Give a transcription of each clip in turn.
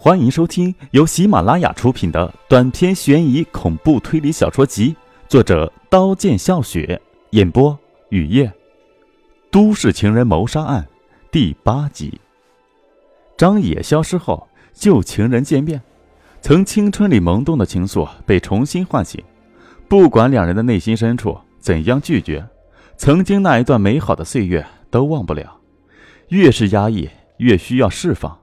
欢迎收听由喜马拉雅出品的短篇悬疑恐怖推理小说集，作者刀剑笑雪，演播雨夜，都市情人谋杀案第八集。张野消失后，旧情人见面，曾青春里萌动的情愫被重新唤醒。不管两人的内心深处怎样拒绝，曾经那一段美好的岁月都忘不了。越是压抑，越需要释放。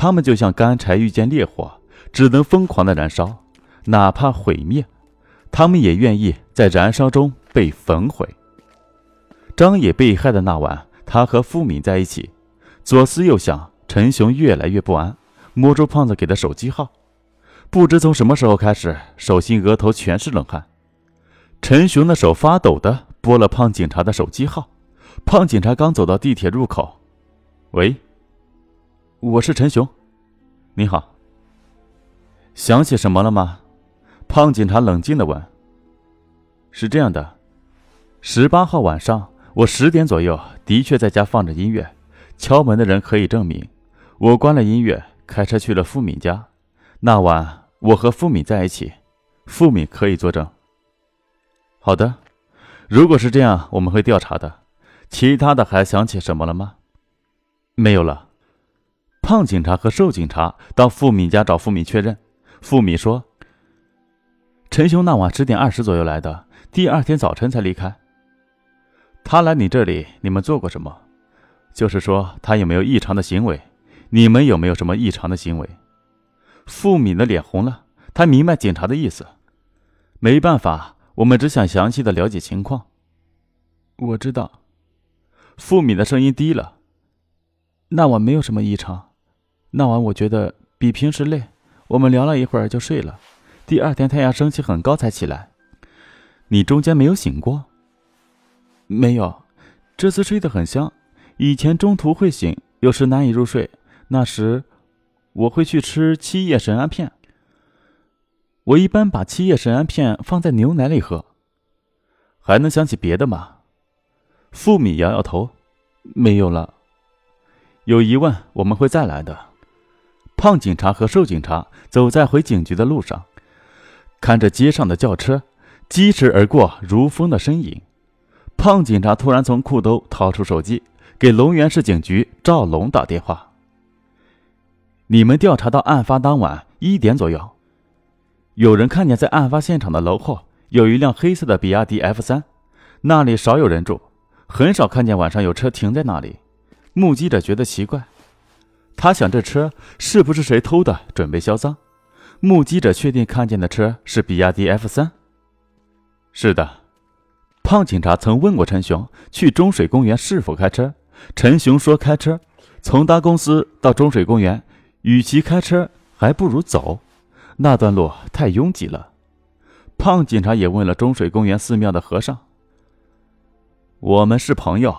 他们就像干柴遇见烈火，只能疯狂的燃烧，哪怕毁灭，他们也愿意在燃烧中被焚毁。张野被害的那晚，他和付敏在一起，左思右想，陈雄越来越不安，摸住胖子给的手机号，不知从什么时候开始，手心额头全是冷汗。陈雄的手发抖的拨了胖警察的手机号，胖警察刚走到地铁入口，喂。我是陈雄，你好。想起什么了吗？胖警察冷静的问。是这样的，十八号晚上我十点左右的确在家放着音乐，敲门的人可以证明，我关了音乐，开车去了付敏家。那晚我和付敏在一起，付敏可以作证。好的，如果是这样，我们会调查的。其他的还想起什么了吗？没有了。胖警察和瘦警察到付敏家找付敏确认，付敏说：“陈雄那晚十点二十左右来的，第二天早晨才离开。他来你这里，你们做过什么？就是说他有没有异常的行为？你们有没有什么异常的行为？”付敏的脸红了，他明白警察的意思。没办法，我们只想详细的了解情况。我知道。付敏的声音低了。那晚没有什么异常。那晚我觉得比平时累，我们聊了一会儿就睡了。第二天太阳升起很高才起来。你中间没有醒过？没有，这次睡得很香。以前中途会醒，有时难以入睡，那时我会去吃七叶神安片。我一般把七叶神安片放在牛奶里喝。还能想起别的吗？付米摇摇头，没有了。有疑问我们会再来的。胖警察和瘦警察走在回警局的路上，看着街上的轿车疾驰而过，如风的身影。胖警察突然从裤兜掏出手机，给龙源市警局赵龙打电话：“你们调查到案发当晚一点左右，有人看见在案发现场的楼后有一辆黑色的比亚迪 F 三，那里少有人住，很少看见晚上有车停在那里。目击者觉得奇怪。”他想，这车是不是谁偷的，准备销赃？目击者确定看见的车是比亚迪 F 三。是的，胖警察曾问过陈雄去中水公园是否开车，陈雄说开车。从他公司到中水公园，与其开车，还不如走，那段路太拥挤了。胖警察也问了中水公园寺庙的和尚。我们是朋友，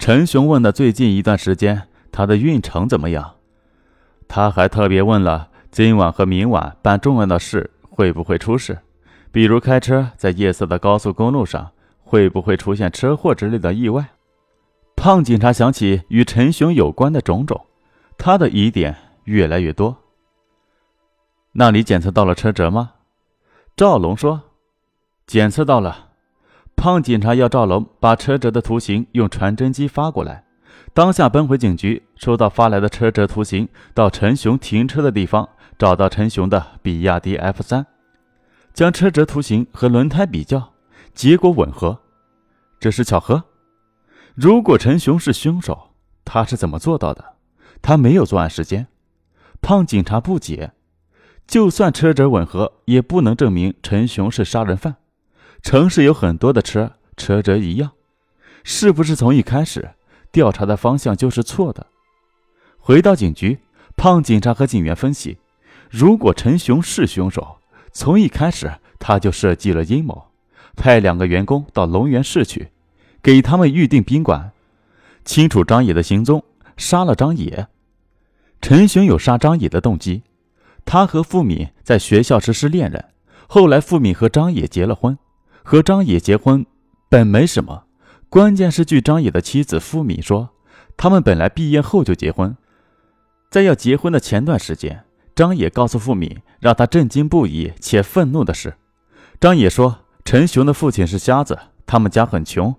陈雄问的最近一段时间，他的运程怎么样？他还特别问了今晚和明晚办重要的事会不会出事，比如开车在夜色的高速公路上会不会出现车祸之类的意外。胖警察想起与陈雄有关的种种，他的疑点越来越多。那里检测到了车辙吗？赵龙说：“检测到了。”胖警察要赵龙把车辙的图形用传真机发过来。当下奔回警局，收到发来的车辙图形，到陈雄停车的地方，找到陈雄的比亚迪 F 三，将车辙图形和轮胎比较，结果吻合。这是巧合？如果陈雄是凶手，他是怎么做到的？他没有作案时间。胖警察不解。就算车辙吻合，也不能证明陈雄是杀人犯。城市有很多的车，车辙一样，是不是从一开始？调查的方向就是错的。回到警局，胖警察和警员分析：如果陈雄是凶手，从一开始他就设计了阴谋，派两个员工到龙源市去，给他们预定宾馆，清楚张野的行踪，杀了张野。陈雄有杀张野的动机。他和付敏在学校时是恋人，后来付敏和张野结了婚，和张野结婚本没什么。关键是，据张野的妻子付敏说，他们本来毕业后就结婚，在要结婚的前段时间，张野告诉付敏让他震惊不已且愤怒的是。张野说，陈雄的父亲是瞎子，他们家很穷。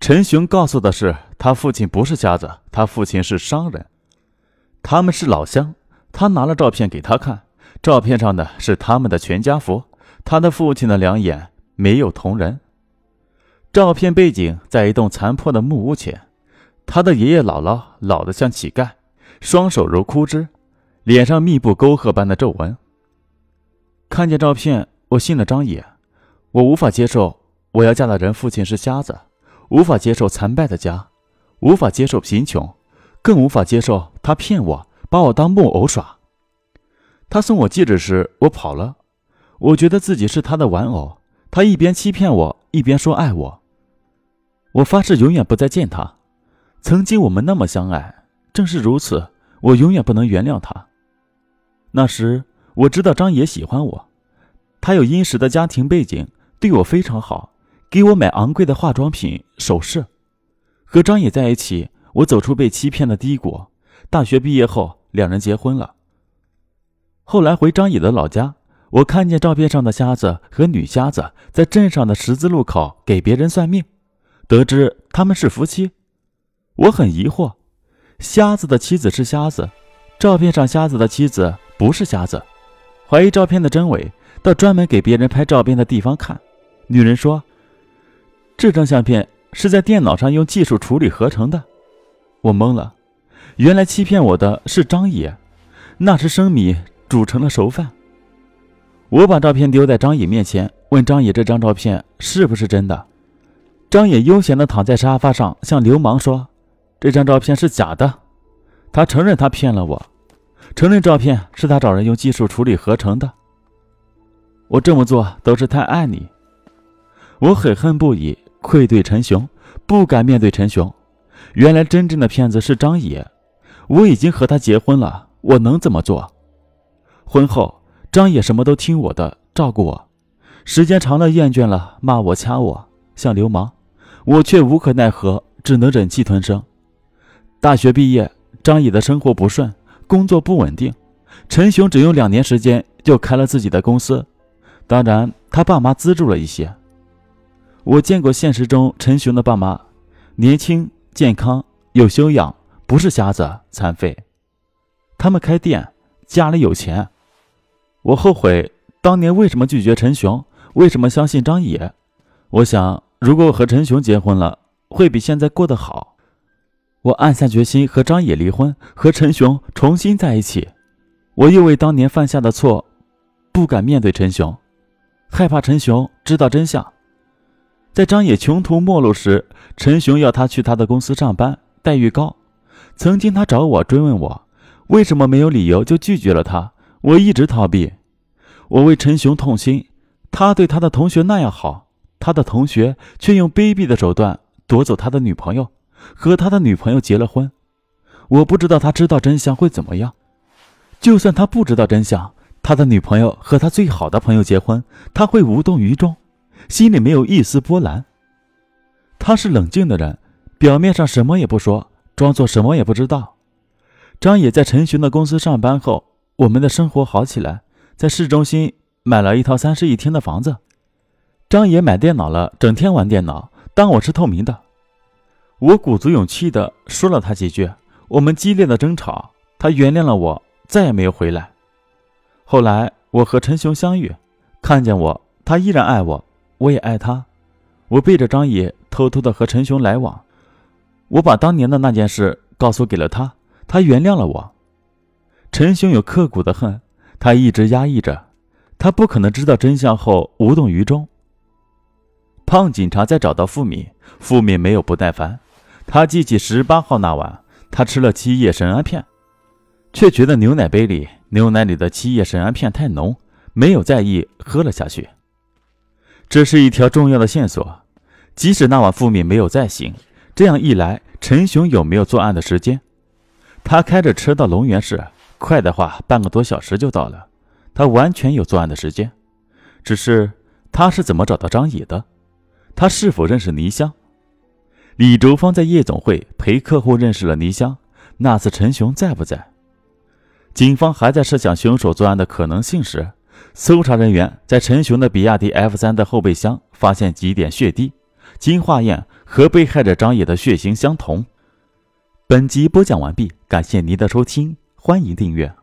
陈雄告诉的是，他父亲不是瞎子，他父亲是商人，他们是老乡。他拿了照片给他看，照片上的是他们的全家福，他的父亲的两眼没有瞳仁。照片背景在一栋残破的木屋前，他的爷爷姥姥老得像乞丐，双手如枯枝，脸上密布沟壑般的皱纹。看见照片，我信了张野，我无法接受我要嫁的人父亲是瞎子，无法接受残败的家，无法接受贫穷，更无法接受他骗我。把我当木偶耍。他送我戒指时，我跑了。我觉得自己是他的玩偶。他一边欺骗我，一边说爱我。我发誓永远不再见他。曾经我们那么相爱，正是如此，我永远不能原谅他。那时我知道张野喜欢我，他有殷实的家庭背景，对我非常好，给我买昂贵的化妆品、首饰。和张野在一起，我走出被欺骗的低谷。大学毕业后。两人结婚了。后来回张野的老家，我看见照片上的瞎子和女瞎子在镇上的十字路口给别人算命，得知他们是夫妻。我很疑惑，瞎子的妻子是瞎子，照片上瞎子的妻子不是瞎子，怀疑照片的真伪，到专门给别人拍照片的地方看。女人说，这张相片是在电脑上用技术处理合成的。我懵了。原来欺骗我的是张野，那是生米煮成了熟饭。我把照片丢在张野面前，问张野这张照片是不是真的。张野悠闲地躺在沙发上，向流氓说：“这张照片是假的。”他承认他骗了我，承认照片是他找人用技术处理合成的。我这么做都是太爱你。我悔恨不已，愧对陈雄，不敢面对陈雄。原来真正的骗子是张野。我已经和他结婚了，我能怎么做？婚后，张野什么都听我的，照顾我，时间长了厌倦了，骂我掐我，像流氓，我却无可奈何，只能忍气吞声。大学毕业，张野的生活不顺，工作不稳定，陈雄只用两年时间就开了自己的公司，当然他爸妈资助了一些。我见过现实中陈雄的爸妈，年轻、健康、有修养。不是瞎子、残废，他们开店，家里有钱。我后悔当年为什么拒绝陈雄，为什么相信张野。我想，如果我和陈雄结婚了，会比现在过得好。我暗下决心和张野离婚，和陈雄重新在一起。我又为当年犯下的错，不敢面对陈雄，害怕陈雄知道真相。在张野穷途末路时，陈雄要他去他的公司上班，待遇高。曾经他找我追问我，为什么没有理由就拒绝了他？我一直逃避。我为陈雄痛心，他对他的同学那样好，他的同学却用卑鄙的手段夺走他的女朋友，和他的女朋友结了婚。我不知道他知道真相会怎么样。就算他不知道真相，他的女朋友和他最好的朋友结婚，他会无动于衷，心里没有一丝波澜。他是冷静的人，表面上什么也不说。装作什么也不知道。张野在陈寻的公司上班后，我们的生活好起来，在市中心买了一套三室一厅的房子。张野买电脑了，整天玩电脑，当我是透明的。我鼓足勇气的说了他几句，我们激烈的争吵，他原谅了我，再也没有回来。后来我和陈雄相遇，看见我，他依然爱我，我也爱他。我背着张野，偷偷的和陈雄来往。我把当年的那件事告诉给了他，他原谅了我。陈雄有刻骨的恨，他一直压抑着，他不可能知道真相后无动于衷。胖警察在找到付敏，付敏没有不耐烦，他记起十八号那晚，他吃了七叶神安片，却觉得牛奶杯里牛奶里的七叶神安片太浓，没有在意，喝了下去。这是一条重要的线索，即使那晚付敏没有再醒。这样一来，陈雄有没有作案的时间？他开着车到龙源市，快的话半个多小时就到了。他完全有作案的时间，只是他是怎么找到张野的？他是否认识倪香？李竹芳在夜总会陪客户认识了倪香，那次陈雄在不在？警方还在设想凶手作案的可能性时，搜查人员在陈雄的比亚迪 F 三的后备箱发现几点血滴，经化验和被害者张野的血型相同。本集播讲完毕，感谢您的收听，欢迎订阅。